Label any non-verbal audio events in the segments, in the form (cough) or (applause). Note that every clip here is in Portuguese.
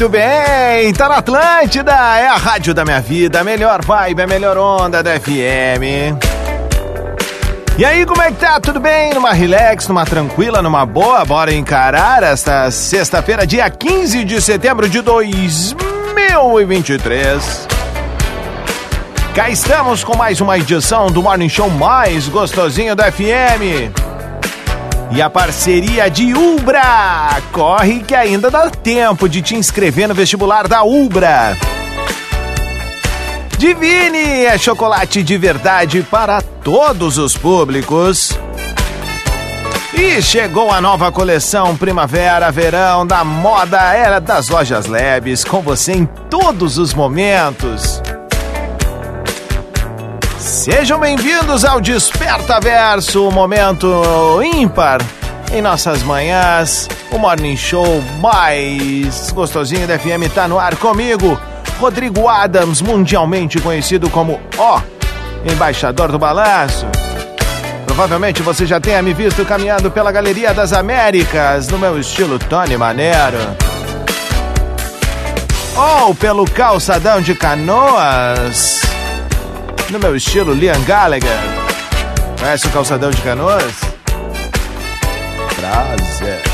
Muito bem, tá na Atlântida, é a rádio da minha vida, a melhor vibe, a melhor onda da FM. E aí, como é que tá? Tudo bem? Numa relax, numa tranquila, numa boa? Bora encarar esta sexta-feira, dia 15 de setembro de 2023. Cá estamos com mais uma edição do Morning Show mais gostosinho da FM. E a parceria de Ubra. Corre que ainda dá tempo de te inscrever no vestibular da Ubra. Divine é chocolate de verdade para todos os públicos. E chegou a nova coleção Primavera-Verão da Moda Era das Lojas Labs, com você em todos os momentos. Sejam bem-vindos ao Desperta Verso, o momento ímpar em nossas manhãs. O Morning Show mais gostosinho da FM tá no ar comigo, Rodrigo Adams, mundialmente conhecido como O, embaixador do balanço. Provavelmente você já tenha me visto caminhando pela Galeria das Américas, no meu estilo Tony Manero. Ou pelo calçadão de canoas no meu estilo Liam Gallagher. Conhece o calçadão de canoas? Prazer. (laughs)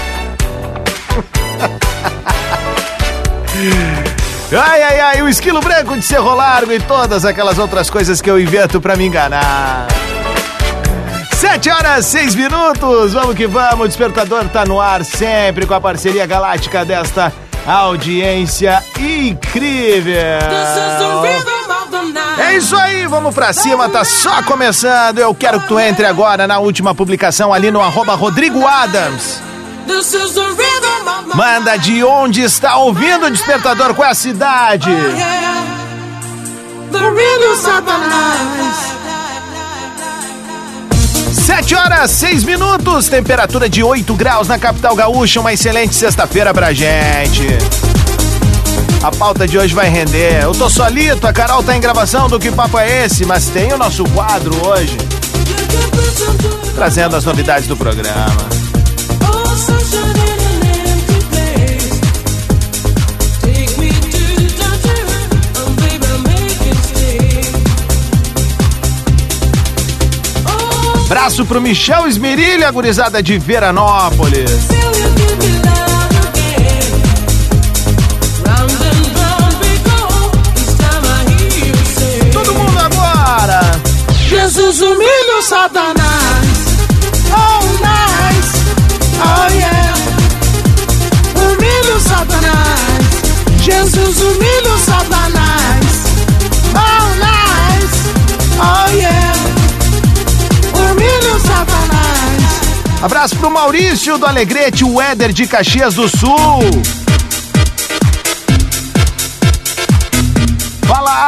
Ai, ai, ai, o esquilo branco de Cerro Largo e todas aquelas outras coisas que eu invento pra me enganar. Sete horas, seis minutos, vamos que vamos, o Despertador tá no ar sempre com a parceria galáctica desta audiência incrível. É isso aí, vamos pra cima, tá só começando. Eu quero que tu entre agora na última publicação ali no arroba Rodrigo Adams. Manda de onde está ouvindo o despertador, qual é a cidade? Sete horas, seis minutos, temperatura de 8 graus na capital gaúcha, uma excelente sexta-feira pra gente. A pauta de hoje vai render. Eu tô solito, a Carol tá em gravação do Que Papo é Esse, mas tem o nosso quadro hoje. Trazendo as novidades do programa. Braço pro Michel Esmerilha, gurizada de Veranópolis. Jesus humilha o Satanás. Oh, nice. Oh, yeah. Humilha o Satanás. Jesus humilha o Satanás. Oh, nice. Oh, yeah. Humilha o Satanás. Abraço pro Maurício do Alegrete, o Éder de Caxias do Sul.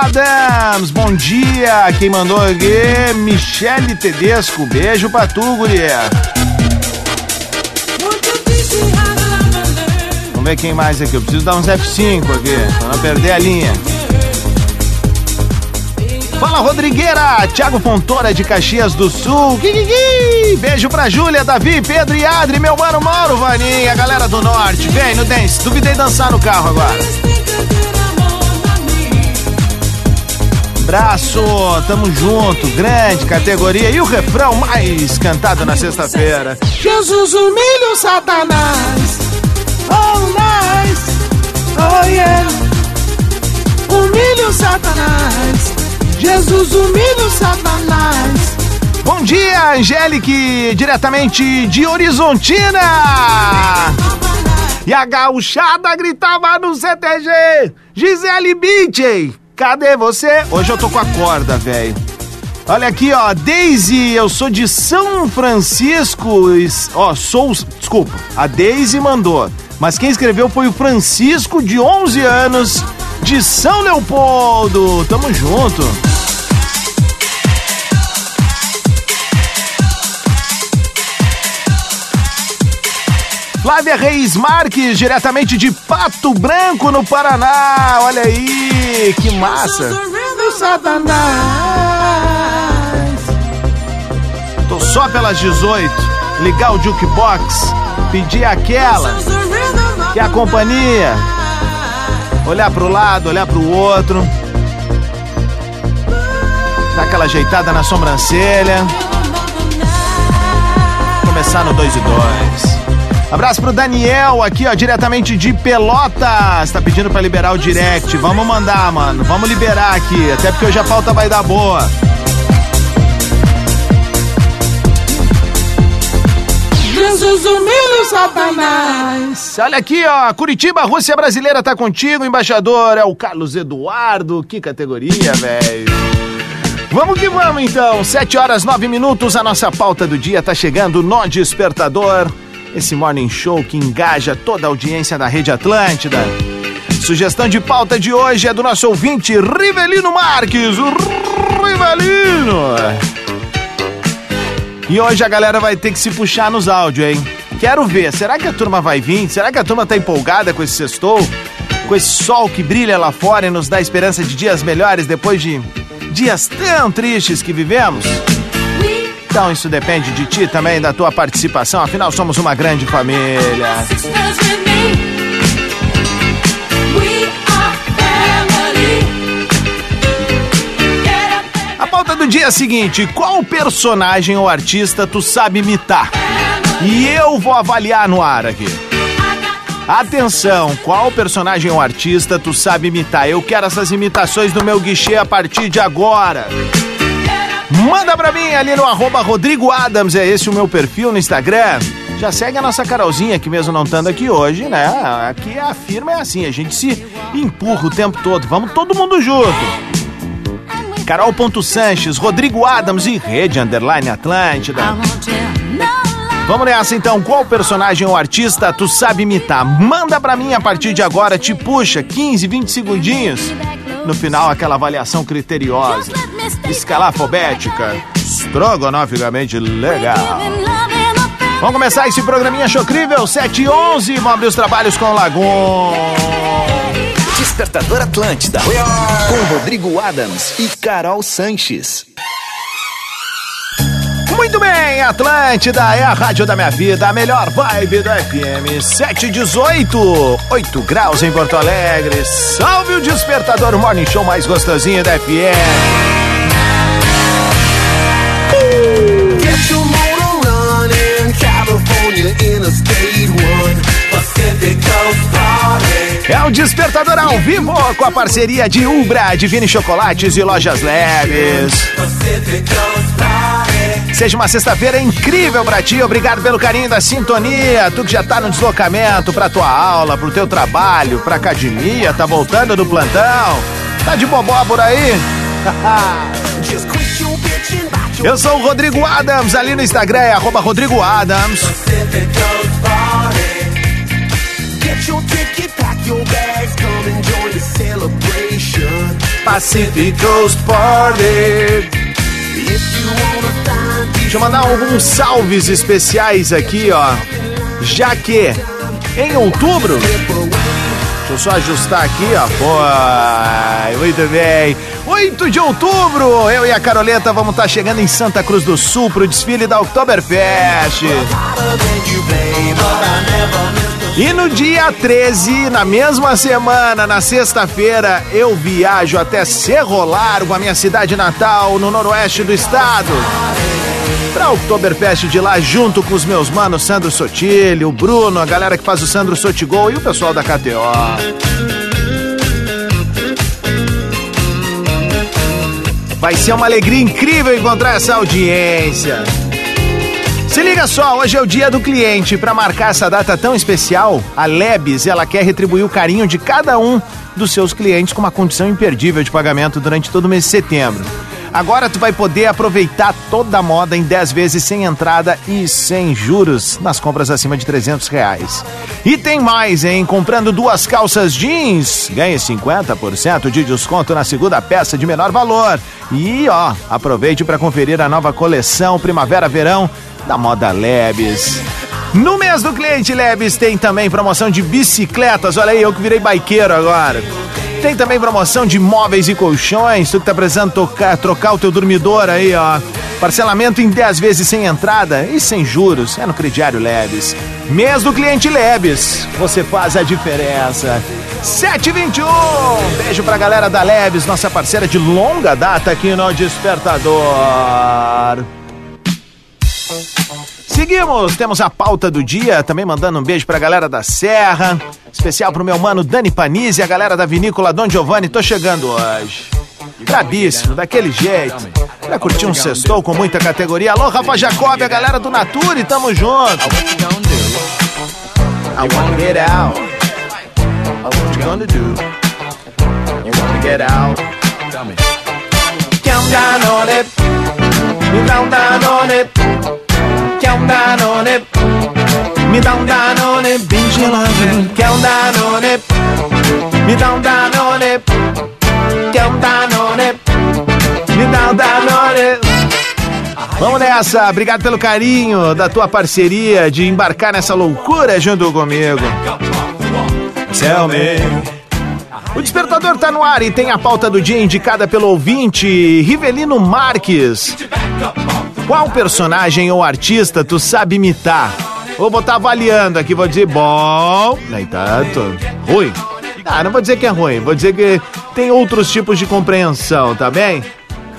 Adams, bom dia. Quem mandou aqui? Michele Tedesco. Beijo pra tu, guria. Vamos ver quem mais aqui. Eu preciso dar uns F5 aqui, pra não perder a linha. Fala Rodrigueira, Thiago Fontoura de Caxias do Sul. Kikiki. Beijo pra Júlia, Davi, Pedro e Adri, meu mano Mauro, Vaninha, galera do Norte. Vem no dance, duvidei dançar no carro agora. Abraço, tamo junto, grande categoria e o refrão mais cantado na sexta-feira. Jesus humilha o Satanás. Oh, nice. Oh, yeah. Humilha o Satanás. Jesus humilha o Satanás. Bom dia, Angélique, diretamente de Horizontina. E a gauchada gritava no CTG, Gisele Bündchen, cadê você? Hoje eu tô com a corda, velho. Olha aqui, ó, Daisy, eu sou de São Francisco, ó, sou, desculpa, a Daisy mandou, mas quem escreveu foi o Francisco, de 11 anos, de São Leopoldo. Tamo junto. Flávia Reis Marques, diretamente de Pato Branco, no Paraná. Olha aí, que massa. Tô só pelas 18. Ligar o jukebox, pedir aquela, que é a companhia. Olhar pro lado, olhar pro outro. Dar aquela ajeitada na sobrancelha. Começar no 2 e 2. Abraço pro Daniel aqui, ó, diretamente de Pelotas. Tá pedindo pra liberar o direct. Vamos mandar, mano. Vamos liberar aqui. Até porque hoje a pauta vai dar boa. Jesus Satanás. Olha aqui, ó. Curitiba, Rússia Brasileira tá contigo. embaixador é o Carlos Eduardo. Que categoria, velho. Vamos que vamos então. 7 horas 9 minutos. A nossa pauta do dia tá chegando no Despertador esse morning show que engaja toda a audiência da Rede Atlântida. Sugestão de pauta de hoje é do nosso ouvinte Rivelino Marques. Rivelino! E hoje a galera vai ter que se puxar nos áudios, hein? Quero ver, será que a turma vai vir? Será que a turma tá empolgada com esse sextou? Com esse sol que brilha lá fora e nos dá esperança de dias melhores depois de dias tão tristes que vivemos? Então isso depende de ti também, da tua participação, afinal somos uma grande família. A pauta do dia é a seguinte: qual personagem ou artista tu sabe imitar? E eu vou avaliar no ar aqui. Atenção, qual personagem ou artista tu sabe imitar? Eu quero essas imitações no meu guichê a partir de agora. Manda pra mim ali no arroba Rodrigo Adams, é esse o meu perfil no Instagram. Já segue a nossa Carolzinha, que mesmo não estando aqui hoje, né? Aqui a firma é assim, a gente se empurra o tempo todo. Vamos todo mundo junto. Carol.Sanches, Rodrigo Adams e Rede Underline Atlântida. Vamos nessa então, qual personagem ou artista tu sabe imitar? Manda pra mim a partir de agora, te puxa, 15, 20 segundinhos. No final, aquela avaliação criteriosa escalafobética, estrogonoficamente legal. Vamos começar esse programinha chocrível, 7 e 11, vamos abrir os trabalhos com o Lagoon. Despertador Atlântida, com Rodrigo Adams e Carol Sanches. Muito bem, Atlântida é a rádio da minha vida, a melhor vibe do FM 718, 8 graus em Porto Alegre. Salve o despertador Morning Show mais gostosinho da FM. É o Despertador ao vivo com a parceria de Ubra, Divine Chocolates e Lojas Leves. Seja uma sexta-feira incrível pra ti, obrigado pelo carinho da sintonia. Tu que já tá no deslocamento pra tua aula, pro teu trabalho, pra academia, tá voltando do plantão. Tá de bobó por aí? (laughs) Eu sou o Rodrigo Adams, ali no Instagram é arroba Rodrigo Adams. Pacific Coast Party. Deixa eu mandar alguns salves especiais aqui, ó. Já que em outubro. Deixa eu só ajustar aqui, ó. Pô, muito bem. 8 de outubro, eu e a Caroleta vamos estar tá chegando em Santa Cruz do Sul pro desfile da Oktoberfest. E no dia 13, na mesma semana, na sexta-feira, eu viajo até Cerro Largo, a minha cidade natal, no noroeste do estado. Pra Oktoberfest de lá, junto com os meus manos Sandro Sotilho, o Bruno, a galera que faz o Sandro Sotigol e o pessoal da KTO. Vai ser uma alegria incrível encontrar essa audiência. Se liga só, hoje é o dia do cliente. Para marcar essa data tão especial, a Lebes ela quer retribuir o carinho de cada um dos seus clientes com uma condição imperdível de pagamento durante todo o mês de setembro. Agora tu vai poder aproveitar toda a moda em 10 vezes sem entrada e sem juros nas compras acima de 300 reais. E tem mais, hein? Comprando duas calças jeans, ganhe 50% de desconto na segunda peça de menor valor. E ó, aproveite para conferir a nova coleção Primavera-Verão da Moda Lebes. No mês do cliente Lebes tem também promoção de bicicletas. Olha aí, eu que virei baiqueiro agora. Tem também promoção de móveis e colchões. Tu que tá precisando tocar, trocar o teu dormidor aí, ó. Parcelamento em 10 vezes sem entrada e sem juros. É no crediário Lebes. Mês do cliente Lebes. Você faz a diferença. 721. Beijo pra galera da Lebes, nossa parceira de longa data aqui no Despertador. Seguimos, temos a pauta do dia, também mandando um beijo pra galera da Serra, especial pro meu mano Dani Panizzi, a galera da vinícola Dom Giovanni, tô chegando hoje. Brabíssimo, daquele jeito. Pra curtir um sextou com muita categoria. Alô, Rafa Jacob, a galera do Nature, tamo junto. I wanna get out. What you gonna do? You wanna get out. Count down on it. Me down down on it. Down on it. Me down on it. Bem gelado. Down on it. Me on it. Count down on it. Me down on it. Vamos nessa, obrigado pelo carinho da tua parceria de embarcar nessa loucura junto comigo. Tell. O despertador tá no ar e tem a pauta do dia indicada pelo ouvinte Rivelino Marques. Qual personagem ou artista tu sabe imitar? Vou botar avaliando aqui, vou dizer bom, nem tanto. Ruim? Ah, não vou dizer que é ruim, vou dizer que tem outros tipos de compreensão, tá bem?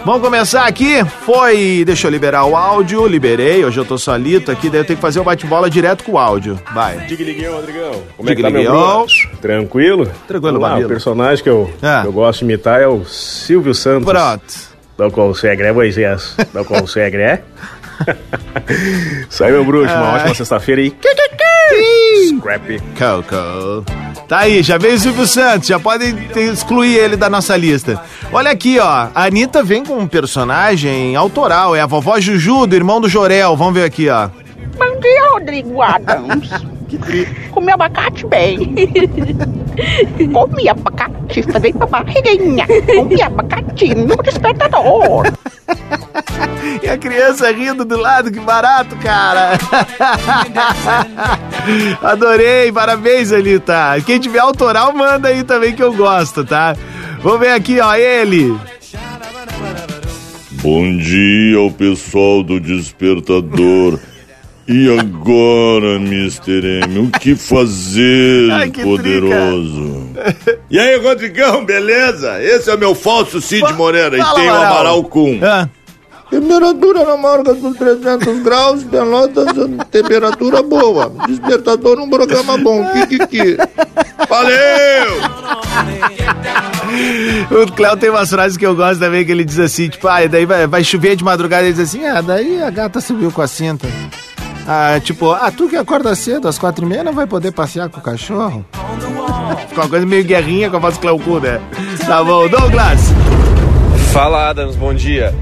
Vamos começar aqui. Foi. Deixa eu liberar o áudio. Liberei. Hoje eu tô solito aqui, daí eu tenho que fazer o bate-bola direto com o áudio. Vai. Diga ligueu, Rodrigão. Como é que tá, meu? Tranquilo? Tranquilo, Vamos lá. O personagem que eu, Ah. que eu gosto de imitar é o Silvio Santos. Pronto. Não consegue, né, Moisés? Não consegue, né? (laughs) Isso aí, meu bruxo. Uma Ai. ótima sexta-feira aí. Scrappy. Coco. Tá aí, já veio o Silvio Santos, já podem excluir ele da nossa lista. Olha aqui, ó. A Anitta vem com um personagem autoral, é a vovó Juju, do irmão do Jorel. Vamos ver aqui, ó. Bom dia, Rodrigo Adams. (laughs) Comi abacate bem. (laughs) Comi abacate, falei pra barriguinha. Comi abacate no despertador. E a criança rindo do lado, que barato, cara. Adorei, parabéns, Anitta. Quem tiver autoral, manda aí também que eu gosto, tá? Vamos ver aqui, ó, ele. Bom dia ao pessoal do Despertador. E agora, Mr. M, o que fazer, Ai, que poderoso? E aí, Rodrigão, beleza? Esse é o meu falso Cid Moreira e Fala, tem o Amaral. Cum. Ah, Temperatura na marca dos 300 graus, Pelotas, temperatura boa. Despertador num programa bom, Kikiki. Valeu! O Cléo tem umas frases que eu gosto também, que ele diz assim, tipo, ah, daí vai, vai chover de madrugada, ele diz assim, ah, daí a gata subiu com a cinta. Ah, tipo, ah, tu que acorda cedo, às quatro e meia, não vai poder passear com o cachorro? (laughs) Ficou uma coisa meio guerrinha com a voz do Cléo Cu, né? Tá bom, Douglas. Fala Adams, bom dia.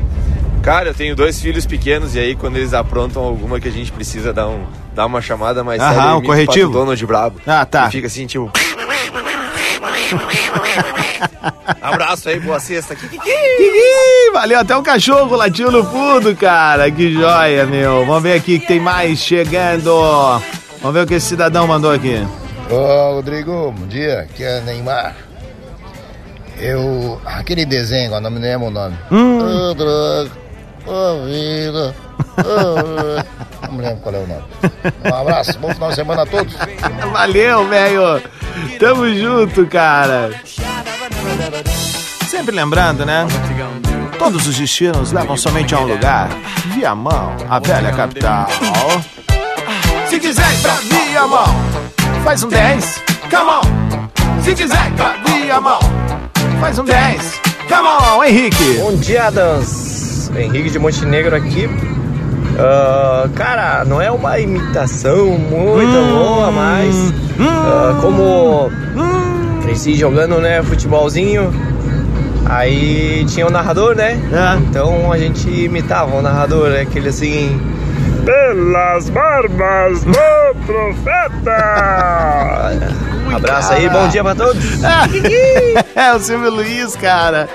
Cara, eu tenho dois filhos pequenos e aí quando eles aprontam alguma que a gente precisa dar, um, dar uma chamada mais Aham, séria, eu um imito corretivo? o Pato Donald brabo. Ah, tá. E fica assim, tipo... (laughs) Abraço aí, boa sexta. Ih, valeu, até o cachorro latiu no fundo, cara. Que joia, meu. Vamos ver aqui que tem mais chegando. Vamos ver o que esse cidadão mandou aqui. Ô, Rodrigo, bom dia. Aqui é Neymar. Eu. Aquele desenho, eu não me lembro o nome. Ô, droga. Ô, vida. Ô, não me lembro qual é o nome. Um abraço, bom final de semana a todos. Valeu, velho. Tamo junto, cara. Sempre lembrando, né? Todos os destinos levam somente a um lugar. Viamão, a velha capital. Se quiser ir pra Viamão, faz um 10. Come on. Se quiser ir pra Viamão, faz um 10. Come on, Henrique. Bom dia, Adams. Henrique de Montenegro aqui. Ah, cara, não é uma imitação muito boa, mas ah, como cresci jogando, né, futebolzinho, aí tinha o narrador, né? Então a gente imitava o narrador, né, aquele assim. Pelas barbas do profeta! Abraço aí, bom dia pra todos! (laughs) é o Silvio Luiz, cara.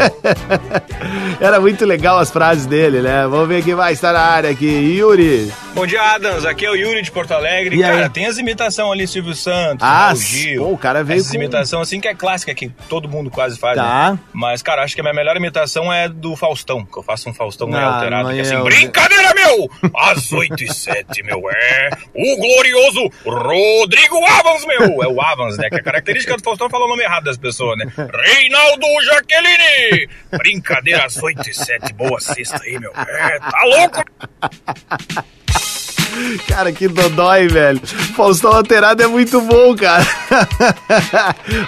(laughs) Era muito legal as frases dele, né? Vamos ver quem vai estar na área aqui. Yuri. Bom dia, Adams. Aqui é o Yuri de Porto Alegre. E aí? cara, tem as imitações ali, Silvio Santos, Ah, Gil. pô, o cara veio Essa com- imitação assim que é clássica, que todo mundo quase faz, Tá. né? Mas, cara, acho que a minha melhor imitação é do Faustão, que eu faço um Faustão Ah, alterado, que é assim, o- brincadeira, meu! Às 8 e 7, meu, é o glorioso Rodrigo Avans, meu! É o Avans, né? Que a característica do Faustão é falar o nome errado das pessoas, né? Reinaldo Jaqueline! Brincadeira às 8 e 7, boa sexta aí, meu. É, tá louco? Cara, que dodói, velho. Faustão alterado é muito bom, cara.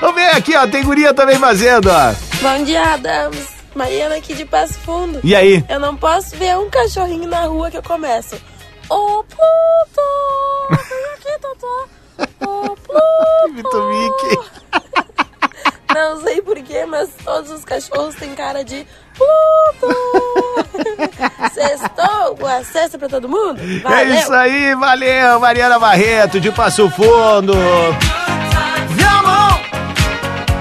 Vamos ver aqui, ó. Tem guria também fazendo, ó. Bom dia, Adams. Mariana aqui de Passo Fundo. E aí? Eu não posso ver um cachorrinho na rua que eu começo. Ô, Pluto! Vem aqui, Totó. Ô, Pluto! Vitor Mickey. Não sei porquê, mas todos os cachorros têm cara de Pluto! (laughs) Boa sexta pra todo mundo? Valeu! É isso aí, valeu, Mariana Barreto, de Passo Fundo.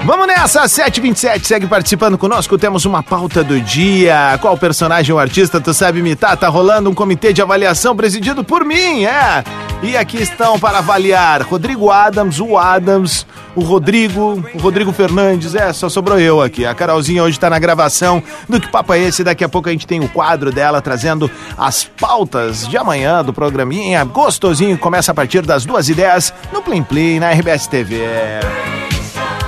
Vamos! Nessa, 727, segue participando conosco, temos uma pauta do dia. Qual personagem ou artista tu sabe imitar? Tá rolando um comitê de avaliação presidido por mim, é. E aqui estão para avaliar Rodrigo Adams, o Adams, o Rodrigo, o Rodrigo Fernandes, é, só sobrou eu aqui. A Carolzinha hoje tá na gravação do Que Papo é Esse? Daqui a pouco a gente tem o quadro dela trazendo as pautas de amanhã do programinha. Gostosinho, começa a partir das duas ideias no Plim Plim, na RBS TV.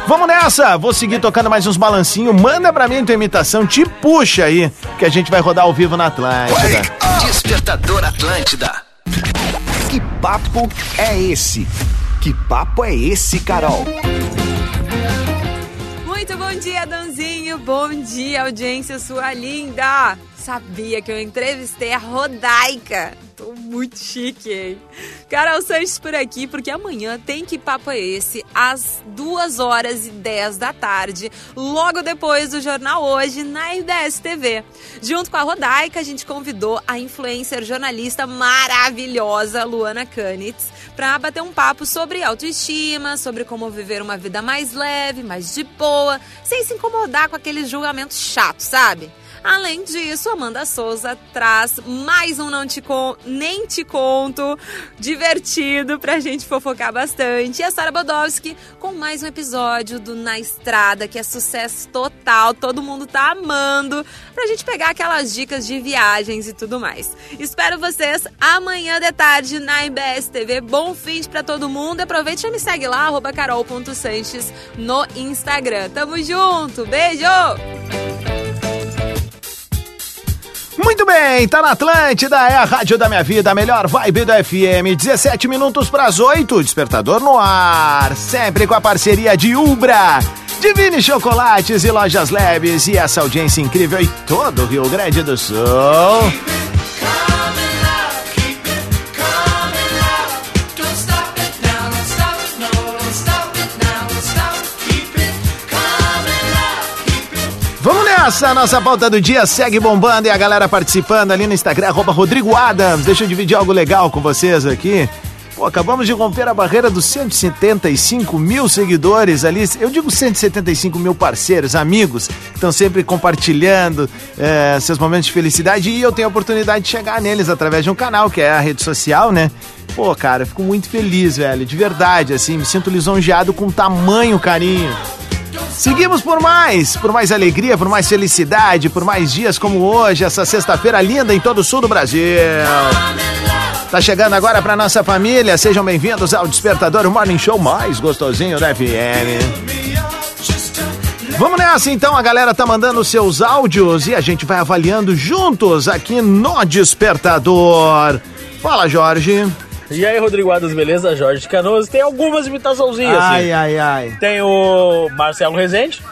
Vamos nessa! Vou seguir tocando mais uns balancinhos. Manda pra mim tua imitação, te puxa aí, que a gente vai rodar ao vivo na Atlântida. Despertador Atlântida. Que papo é esse? Que papo é esse, Carol? Muito bom dia, Danzinho. Bom dia, audiência sua linda. Sabia que eu entrevistei a Rodaica. Tô muito chique, hein? Carol Sanches por aqui, porque amanhã tem que papo é esse, às 2 horas e 10 da tarde, logo depois do Jornal Hoje, na RBS TV. Junto com a Rodaica, a gente convidou a influencer jornalista maravilhosa, Luana Kanitz, para bater um papo sobre autoestima, sobre como viver uma vida mais leve, mais de boa, sem se incomodar com aquele julgamento chato, sabe? Além disso, Amanda Souza traz mais um Não Te Con Nem Te Conto divertido pra gente fofocar bastante. E a Sara Bodowski com mais um episódio do Na Estrada, que é sucesso total, todo mundo tá amando, pra gente pegar aquelas dicas de viagens e tudo mais. Espero vocês amanhã de tarde na IBS TV. Bom fim pra todo mundo. Aproveite e me segue lá, carol.sanches no Instagram. Tamo junto, beijo! Muito bem, tá na Atlântida, é a rádio da minha vida, a melhor vibe da FM. 17 minutos pras 8, despertador no ar. Sempre com a parceria de Ubra, Divine Chocolates e Lojas Leves. E essa audiência incrível em todo o Rio Grande do Sul. Vamos nessa, nossa pauta do dia segue bombando e a galera participando ali no Instagram, arroba Rodrigo Adams. Deixa eu dividir algo legal com vocês aqui. Pô, acabamos de romper a barreira dos 175 mil seguidores ali. Eu digo 175 mil parceiros, amigos, estão sempre compartilhando eh, seus momentos de felicidade e eu tenho a oportunidade de chegar neles através de um canal, que é a rede social, né? Pô, cara, eu fico muito feliz, velho, de verdade, assim, me sinto lisonjeado com tamanho carinho. Seguimos por mais, por mais alegria, por mais felicidade, por mais dias como hoje, essa sexta-feira linda em todo o sul do Brasil. Tá chegando agora pra nossa família, sejam bem-vindos ao Despertador o Morning Show mais gostosinho da FM. Vamos nessa então, a galera tá mandando seus áudios e a gente vai avaliando juntos aqui no Despertador. Fala, Jorge. E aí, Rodrigo Adams, beleza? Jorge de Canoas. Tem algumas imitaçãozinhas, Ai, assim. ai, ai. Tem o Marcelo Rezende,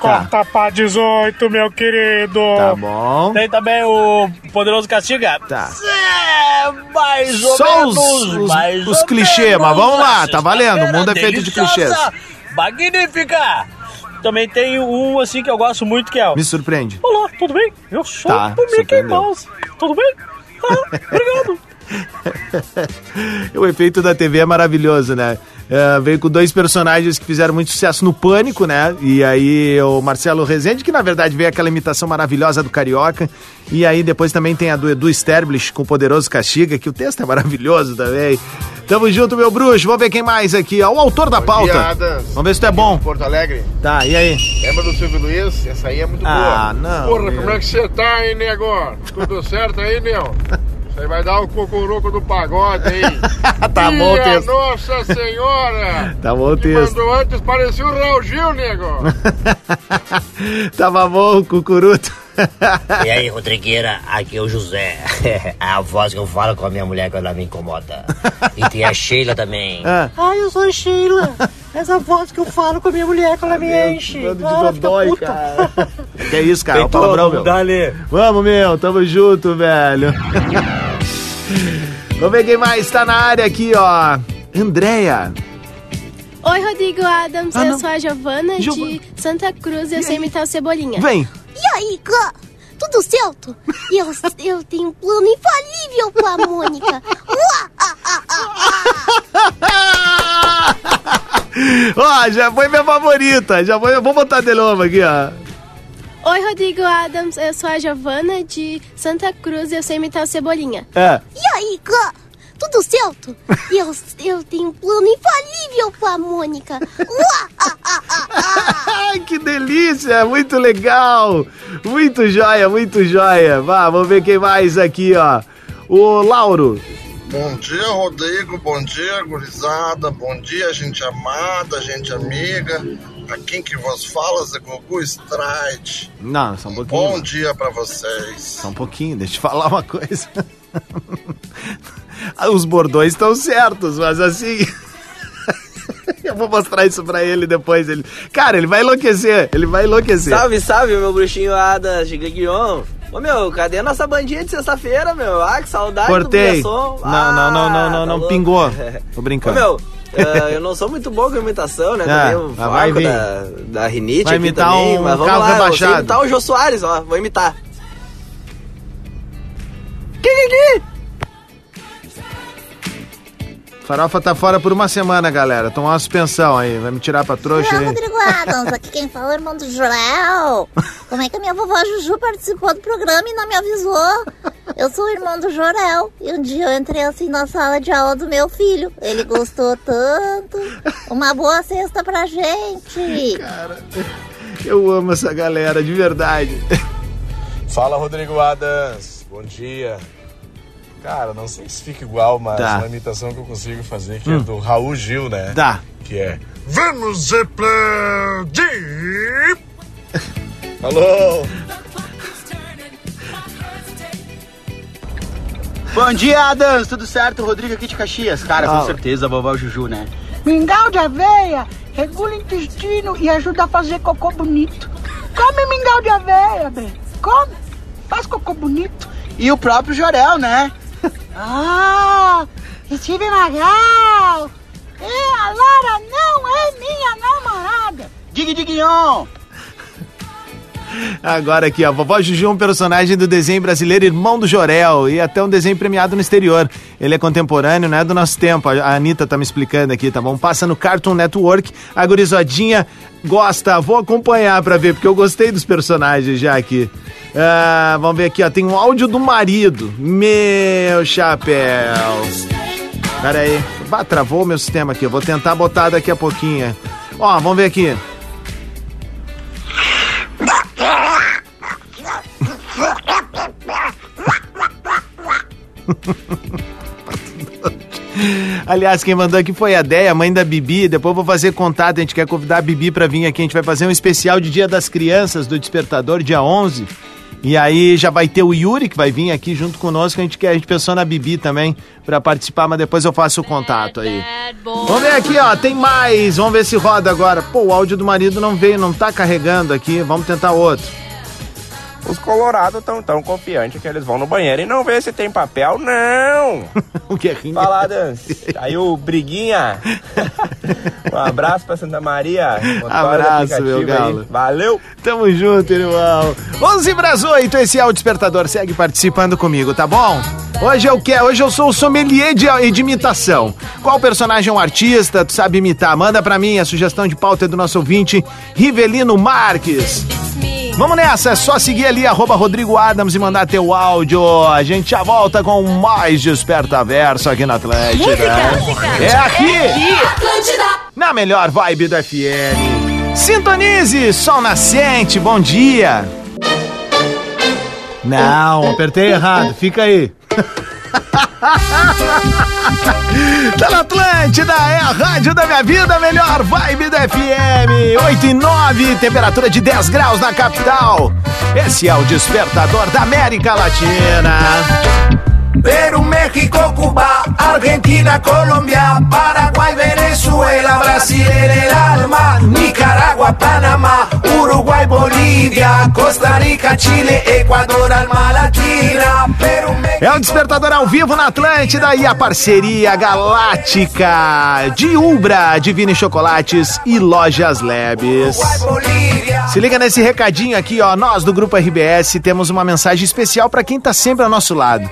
Corta pra 18, meu querido. Tá bom. Tem também o Poderoso Castiga. Tá. É, mais ou Só menos. os- os- mais os ou clichê, menos. mas vamos lá, A tá valendo, o mundo é feito de clichês. Magnífica. Também tem um, assim, que eu gosto muito, que é o... Me surpreende. Olá, tudo bem? Eu sou Tá, o Mickey. Mouse. Tudo bem? Ah, obrigado. (laughs) (laughs) o efeito da TV é maravilhoso, né? É, veio com dois personagens que fizeram muito sucesso no Pânico, né? E aí o Marcelo Rezende, que na verdade veio aquela imitação maravilhosa do Carioca. E aí depois também tem a do Edu Sterblich com o Poderoso Castiga, que o texto é maravilhoso também. Tamo junto, meu bruxo. Vamos ver quem mais aqui. ó. O autor da pauta. dia, Adams. Vamos ver se tu é bom. Porto Alegre. Tá, e aí? Lembra do Silvio Luiz? Essa aí é muito Ah, boa. não, Porra, meu. como é que você tá, hein, nego? Tudo certo aí, meu? (laughs) Você vai dar o cocuruco do pagode aí. (laughs) Tá bom Minha texto. Nossa Senhora! (laughs) Tá bom Que texto. mandou antes, parecia o Raul Gil, nego. (laughs) Tava bom, cucuruto. (laughs) E aí, Rodrigueira, aqui é o José. (laughs) É a voz que eu falo com a minha mulher quando ela me incomoda. E tem a Sheila também. Ah. Ai, eu sou a Sheila. Essa voz que eu falo com a minha mulher quando ela me enche. Bando de Ah, dodói, cara. (laughs) Que é isso, cara? É um Tem palavrão, meu. dale. Vamos, meu. Tamo junto, velho. Vamos ver quem mais tá na área aqui, ó. Andréia. Oi, Rodrigo Adams. Ah, eu não. sou a Giovana Giova- de Santa Cruz e eu sei imitar o Cebolinha. Vem. E aí, Clã? Tudo certo? Eu, (laughs) eu tenho um plano infalível com a Mônica. Uá, ah, ah, ah, ah. (laughs) Ó, já foi minha favorita. Já foi. Vou botar de novo aqui, ó. Oi, Rodrigo Adams. Eu sou a Giovana de Santa Cruz e eu sei imitar o Cebolinha. É. E aí, Clã? Tudo certo? (laughs) Eu, eu tenho um plano infalível com a Mônica. Uá, ah, ah, ah, (laughs) que delícia! Muito legal! Muito joia, muito joia. Vá, vamos ver quem mais aqui, ó. O Lauro. Bom dia, Rodrigo. Bom dia, gurizada. Bom dia, gente amada, gente amiga. Aqui que vos fala é Gugu Stride. Não, só um pouquinho. Bom dia pra vocês. Só um pouquinho, deixa eu falar uma coisa. (laughs) (laughs) Os bordões estão certos, mas assim. (laughs) eu vou mostrar isso pra ele depois. Ele... Cara, ele vai enlouquecer. Ele vai enlouquecer. Salve, salve, meu bruxinho Ada Gigaguion. Ô meu, cadê a nossa bandinha de sexta-feira, meu? Ah, que saudade Cortei. do Não, Mulhersom. não, não, não, não, tá não, pingou. (laughs) Tô Ô brincando. meu, eh, eu não sou muito bom com imitação, né? Ah, também o foco vir. da, da rinite Vai aqui imitar também, um mas vamos lá, rebaixado. imitar o Jô Soares, ó, vou imitar. Farofa tá fora por uma semana, galera. Tomar uma suspensão aí. Vai me tirar pra trouxa Olá, aí. Rodrigo Adams. Aqui quem fala é o irmão do Jorel. Como é que a minha vovó Juju participou do programa e não me avisou? Eu sou o irmão do Jorel. E um dia eu entrei assim na sala de aula do meu filho. Ele gostou tanto. Uma boa cesta pra gente. Cara, eu amo essa galera, de verdade. Fala, Rodrigo Adams. Bom dia. Cara, não sei se fica igual, mas Tá. uma imitação que eu consigo fazer, que Hum. é do Raul Gil, né? Tá. Que é... Vamos explodir! Falou! (laughs) Bom dia, Adams. Tudo certo? Rodrigo aqui de Caxias. Cara, com certeza, vovó Juju, né? Mingau de aveia regula o intestino e ajuda a fazer cocô bonito. Come mingau de aveia, bem. Come. Faz cocô bonito. E o próprio Jorel, né? (laughs) Ah, Steve Magal. E a Lara não é minha namorada. Dig Diguion. (laughs) Agora aqui, ó. Vovó Juju é um personagem do desenho brasileiro Irmão do Jorel e até um desenho premiado no exterior. Ele é contemporâneo, não é do nosso tempo. A Anitta tá me explicando aqui, tá bom? Passa no Cartoon Network. A gurizadinha gosta. Vou acompanhar pra ver, porque eu gostei dos personagens já aqui. Ah, vamos ver aqui, ó. Tem um áudio do marido. Meu chapéu. Pera aí. Bah, travou o meu sistema aqui. Eu vou tentar botar daqui a pouquinho. Ó, vamos ver aqui. (laughs) Aliás, quem mandou aqui foi a Deia, mãe da Bibi. Depois vou fazer contato. A gente quer convidar a Bibi pra vir aqui. A gente vai fazer um especial de Dia das Crianças do Despertador, dia 11. E aí já vai ter o Yuri que vai vir aqui junto conosco. A gente, quer, a gente pensou na Bibi também pra participar, mas depois eu faço o contato aí. Vamos ver aqui, ó. Tem mais. Vamos ver se roda agora. Pô, o áudio do marido não veio, não tá carregando aqui. Vamos tentar outro. Os colorados estão tão confiantes que eles vão no banheiro e não vê se tem papel, não! (laughs) o que é Fala, Dance. Aí o Briguinha. (laughs) um abraço pra Santa Maria. Abraço, meu galo. aí. Valeu! Tamo junto, irmão. 11 para 8, esse é o Despertador. Segue participando comigo, tá bom? Hoje eu quero, hoje eu sou o sommelier de, de imitação. Qual personagem é um artista, tu sabe imitar? Manda pra mim a sugestão de pauta é do nosso ouvinte, Rivelino Marques. Vamos nessa, é só seguir ali, arroba Rodrigo Adams e mandar teu áudio. A gente já volta com mais Desperta Verso aqui na Atlântida. É aqui, na melhor vibe do FM. Sintonize, Sol Nascente, bom dia. Não, apertei errado, fica aí. (laughs) Tá na Atlântida, é a rádio da minha vida, melhor vibe da FM. 8 e 9, temperatura de 10 graus na capital. Esse é o despertador da América Latina. Perú, México, Cuba, Argentina, Colombia, Paraguay, Venezuela, Brasil en el alma, Nicaragua, Panamá, Uruguay, Bolívia, Costa Rica, Chile, Ecuador, alma latina, Perú, México. É o despertador ao vivo na Atlântida e a parceria galáctica de Ubra, Divine Chocolates e Lojas Labs. Se liga nesse recadinho aqui, ó. Nós do Grupo RBS temos uma mensagem especial para quem tá sempre ao nosso lado.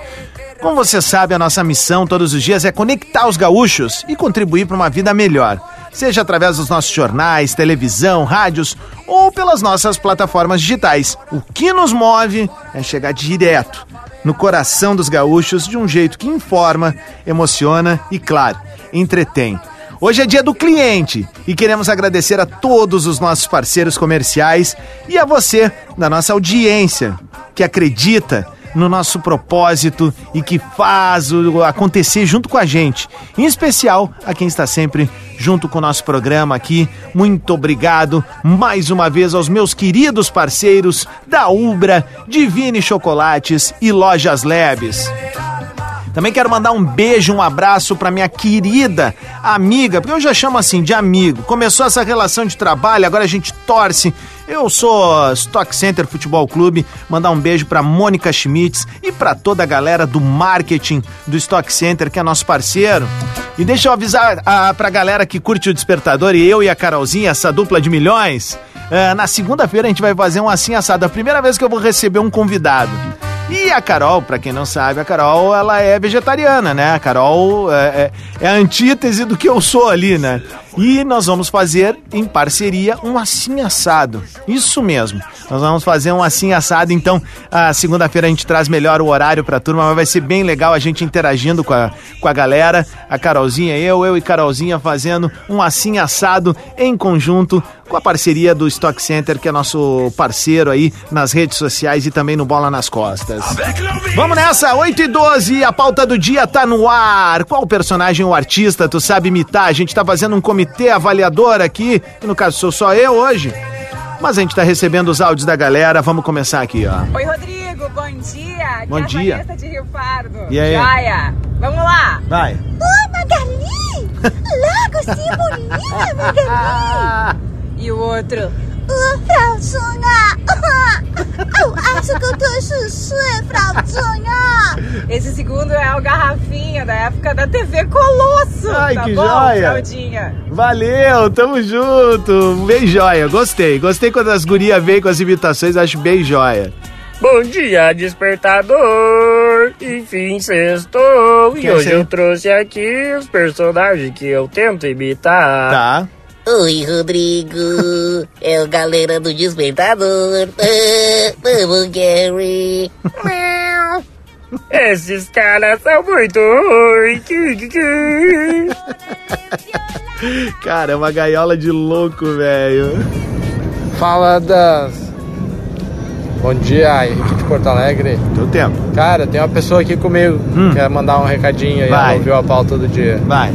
Como você sabe, a nossa missão todos os dias é conectar os gaúchos e contribuir para uma vida melhor. Seja através dos nossos jornais, televisão, rádios ou pelas nossas plataformas digitais. O que nos move é chegar direto no coração dos gaúchos de um jeito que informa, emociona e, claro, entretém. Hoje é dia do cliente e queremos agradecer a todos os nossos parceiros comerciais e a você, da nossa audiência, que acredita no nosso propósito e que faz o acontecer junto com a gente. Em especial a quem está sempre junto com o nosso programa aqui. Muito obrigado mais uma vez aos meus queridos parceiros da Ubra, Divine Chocolates e Lojas Labs. Também quero mandar um beijo, um abraço para minha querida amiga, porque eu já chamo assim de amigo. Começou essa relação de trabalho, agora a gente torce. Eu sou Stock Center Futebol Clube. Mandar um beijo para Mônica Schmitz e para toda a galera do marketing do Stock Center, que é nosso parceiro. E deixa eu avisar a, pra galera que curte o Despertador e eu e a Carolzinha, essa dupla de milhões. ah, na segunda-feira a gente vai fazer um assim assado. A primeira vez que eu vou receber um convidado. E a Carol, pra quem não sabe, a Carol ela é vegetariana, né? A Carol é, é- é a antítese do que eu sou ali, né? E nós vamos fazer em parceria um assim assado. Isso mesmo. Nós vamos fazer um assim assado. Então, a segunda-feira a gente traz melhor o horário pra turma, mas vai ser bem legal a gente interagindo com a, com a galera. A Carolzinha, eu, eu e Carolzinha fazendo um assim assado em conjunto com a parceria do Stock Center, que é nosso parceiro aí nas redes sociais e também no Bola nas Costas. Vamos nessa, 8 e 12, a pauta do dia tá no ar. Qual personagem ou artista tu sabe imitar? A gente tá fazendo um comitê avaliador aqui, que no caso sou só eu hoje. Mas a gente tá recebendo os áudios da galera, vamos começar aqui, ó. Oi, Rodrigo, bom dia. Aqui Bom é dia. Vanessa de Rio Pardo. E aí? Joia. Vamos lá. Vai. Oi, Magali! (laughs) Logo sim, boninha, Magali! (laughs) E o outro? Ô, Frauzinha! Eu acho que eu tô chuchu, Frauzinha! Esse segundo é o Garrafinha, da época da TV Colosso. Ai, tá que bom, joia. Fraldinha? Valeu, tamo junto. Bem joia, gostei. Gostei quando as gurias vêm com as imitações, acho bem joia. Bom dia, despertador! Enfim, sextou. E hoje eu trouxe aqui os personagens que eu tento imitar. Tá. Oi, Rodrigo. É o galera do Despertador. (laughs) Vamos, Gary. Esses caras são muito ruins. Cara, é uma gaiola de louco, velho. Fala das. Bom dia, Henrique de Porto Alegre. Teu tempo. Cara, tem uma pessoa aqui comigo. Quer mandar um recadinho aí, Vai. ela ouviu a pauta do dia. Vai.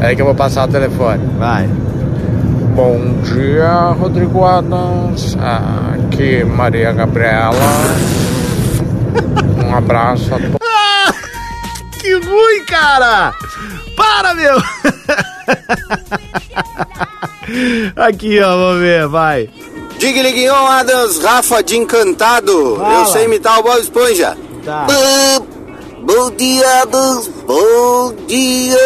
É aí que eu vou passar o telefone. Vai. Bom dia, Rodrigo Adams. Aqui, Maria Gabriela. Um abraço a todos. (laughs) Ah, que ruim, cara! Para, meu! (laughs) Aqui, ó, vamos ver, vai. Digliguinhon Adams, Rafa de Encantado. Fala. Eu sei imitar o Bob Esponja. Tá. Bom dia, Adams. Bom dia.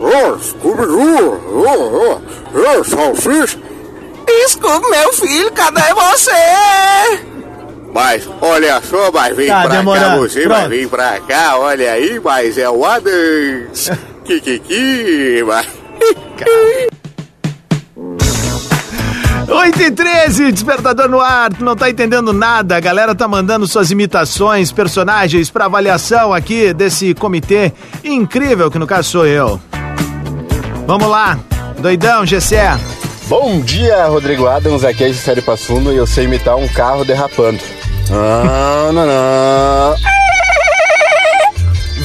Oh, Scooby-Doo. Oh, oh, oh, salsicha. Scooby, meu filho, cadê você? Mas, olha só, mas vem Tá, pra cá, demorando. você vai Pronto. vir pra cá, olha aí, mas é o Adams. Kikiki, mas... 8 e 13, despertador no ar, tu não tá entendendo nada. A galera tá mandando suas imitações, personagens pra avaliação aqui desse comitê incrível, que no caso sou eu. Vamos lá, doidão, Gessé. Bom dia, Rodrigo Adams. Aqui é Gisele Passundo e eu sei imitar um carro derrapando. Ah, não, não.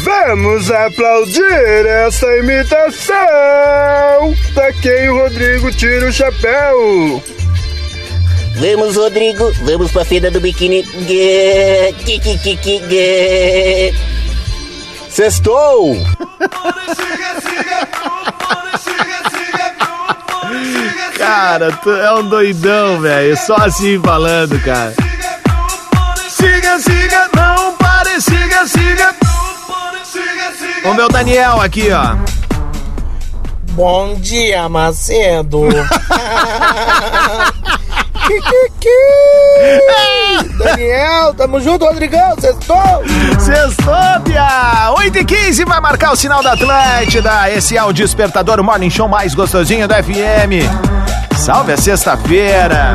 Vamos aplaudir essa imitação da quem o Rodrigo tira o chapéu. Vamos, Rodrigo, vamos pra feira do biquíni. Sextou! Cara, tu é um doidão, velho. Só assim falando, cara. Siga, siga, não pare, siga, siga. Vamos ver o Daniel aqui, ó. Bom dia, Macedo. (laughs) (laughs) Daniel, tamo junto, Rodrigão, sextou? Sextou, Pia! 8 e 15 vai marcar o sinal da Atlântida. Esse é o Despertador o Morning Show mais gostosinho da FM. Salve a sexta-feira!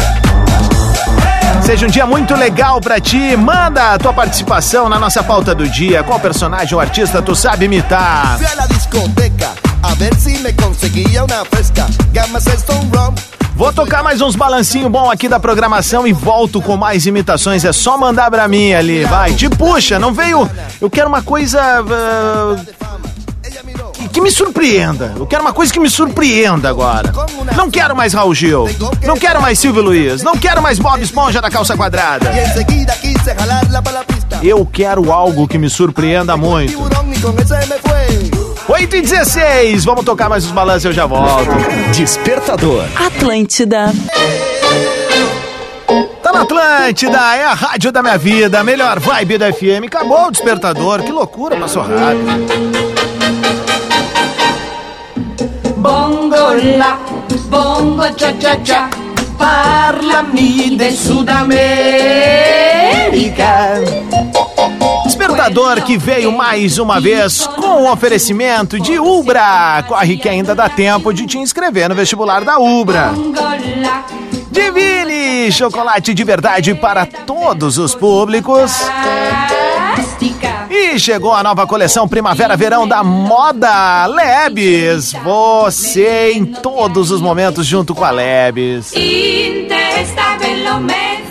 Seja um dia muito legal pra ti. Manda a tua participação na nossa pauta do dia. Qual personagem ou artista tu sabe imitar? Fui a la discoteca a ver si me conseguía una fresca. Gamas Stone Rum. Vou tocar mais uns balancinho bom aqui da programação e volto com mais imitações. É só mandar pra mim ali, vai. Te puxa, não veio. Eu quero uma coisa. ah, que- me surpreenda. Eu quero uma coisa que me surpreenda agora. Não quero mais Raul Gil. Não quero mais Silvio Luiz. Não quero mais Bob Esponja da calça quadrada. Eu quero algo que me surpreenda muito. Tiburón y con ese me fue. 8 e 16, vamos tocar mais os balanços e eu já volto. Despertador. Atlântida. Tá na Atlântida, é a rádio da minha vida, a melhor vibe da FM. Acabou o despertador, que loucura, passou rápido. Bongo la, bongo cha cha cha. Parlami de Sudamérica. Despertador que veio mais uma vez com o oferecimento de Ubra. Corre que ainda dá tempo de te inscrever no vestibular da Ubra. Divine, chocolate de verdade para todos os públicos. E chegou a nova coleção Primavera-Verão da Moda Lebes. Você em todos os momentos junto com a Lebes.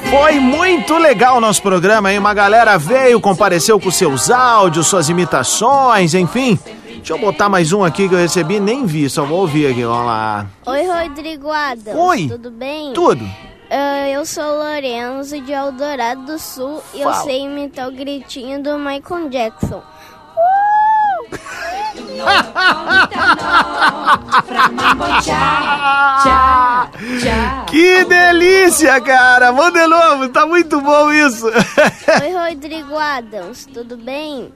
Foi muito legal o nosso programa, hein? Uma galera veio, compareceu com seus áudios, suas imitações, enfim. Deixa eu botar mais um aqui que eu recebi, nem vi, só vou ouvir aqui, vamos lá. Oi, Rodrigo Adams. Oi. Tudo bem? Tudo. Ah, eu sou Lorenzo de Eldorado do Sul e eu Fala. sei imitar o gritinho do Michael Jackson. Que delícia, cara! Vamos de novo, tá muito bom isso. Oi, Rodrigo Adams. Tudo bem?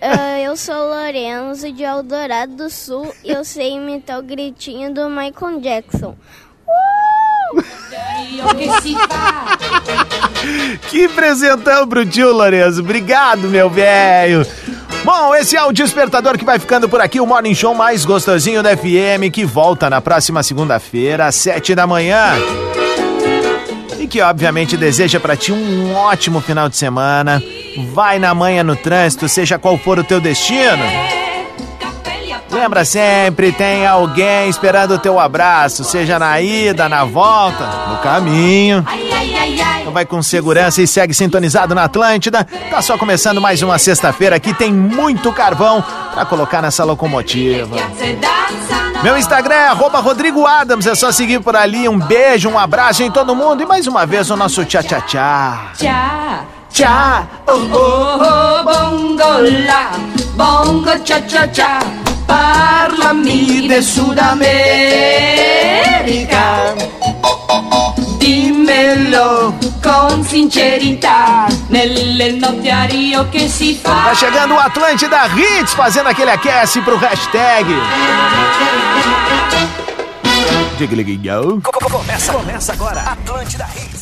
Ah, eu sou Lorenzo de Eldorado do Sul e eu sei imitar o gritinho do Michael Jackson. (laughs) Que presentão pro tio Lorenzo. Obrigado, meu velho. Bom, esse é o Despertador que vai ficando por aqui, o Morning Show mais gostosinho da FM, que volta na próxima segunda-feira, às sete da manhã. E que, obviamente, deseja pra ti um ótimo final de semana. Vai na manhã no trânsito, seja qual for o teu destino. Lembra sempre, tem alguém esperando o teu abraço, seja na ida, na volta, no caminho. Então vai com segurança e segue sintonizado na Atlântida. Tá só começando mais uma sexta-feira aqui, tem muito carvão pra colocar nessa locomotiva. Meu Instagram é arroba Rodrigo Adams, é só seguir por ali. Um beijo, um abraço em todo mundo e mais uma vez o nosso tchá-tchá-tchá. Cha, cha, oh, oh, oh, bongo la, bongo cha cha cha, parlami de Sudamerica. Dimmelo con sincerità, nelle notti a Rio che si fa. Tá chegando o Atlântida Hits, fazendo aquele aquece pro hashtag. Começa, começa agora. Atlântida Hits.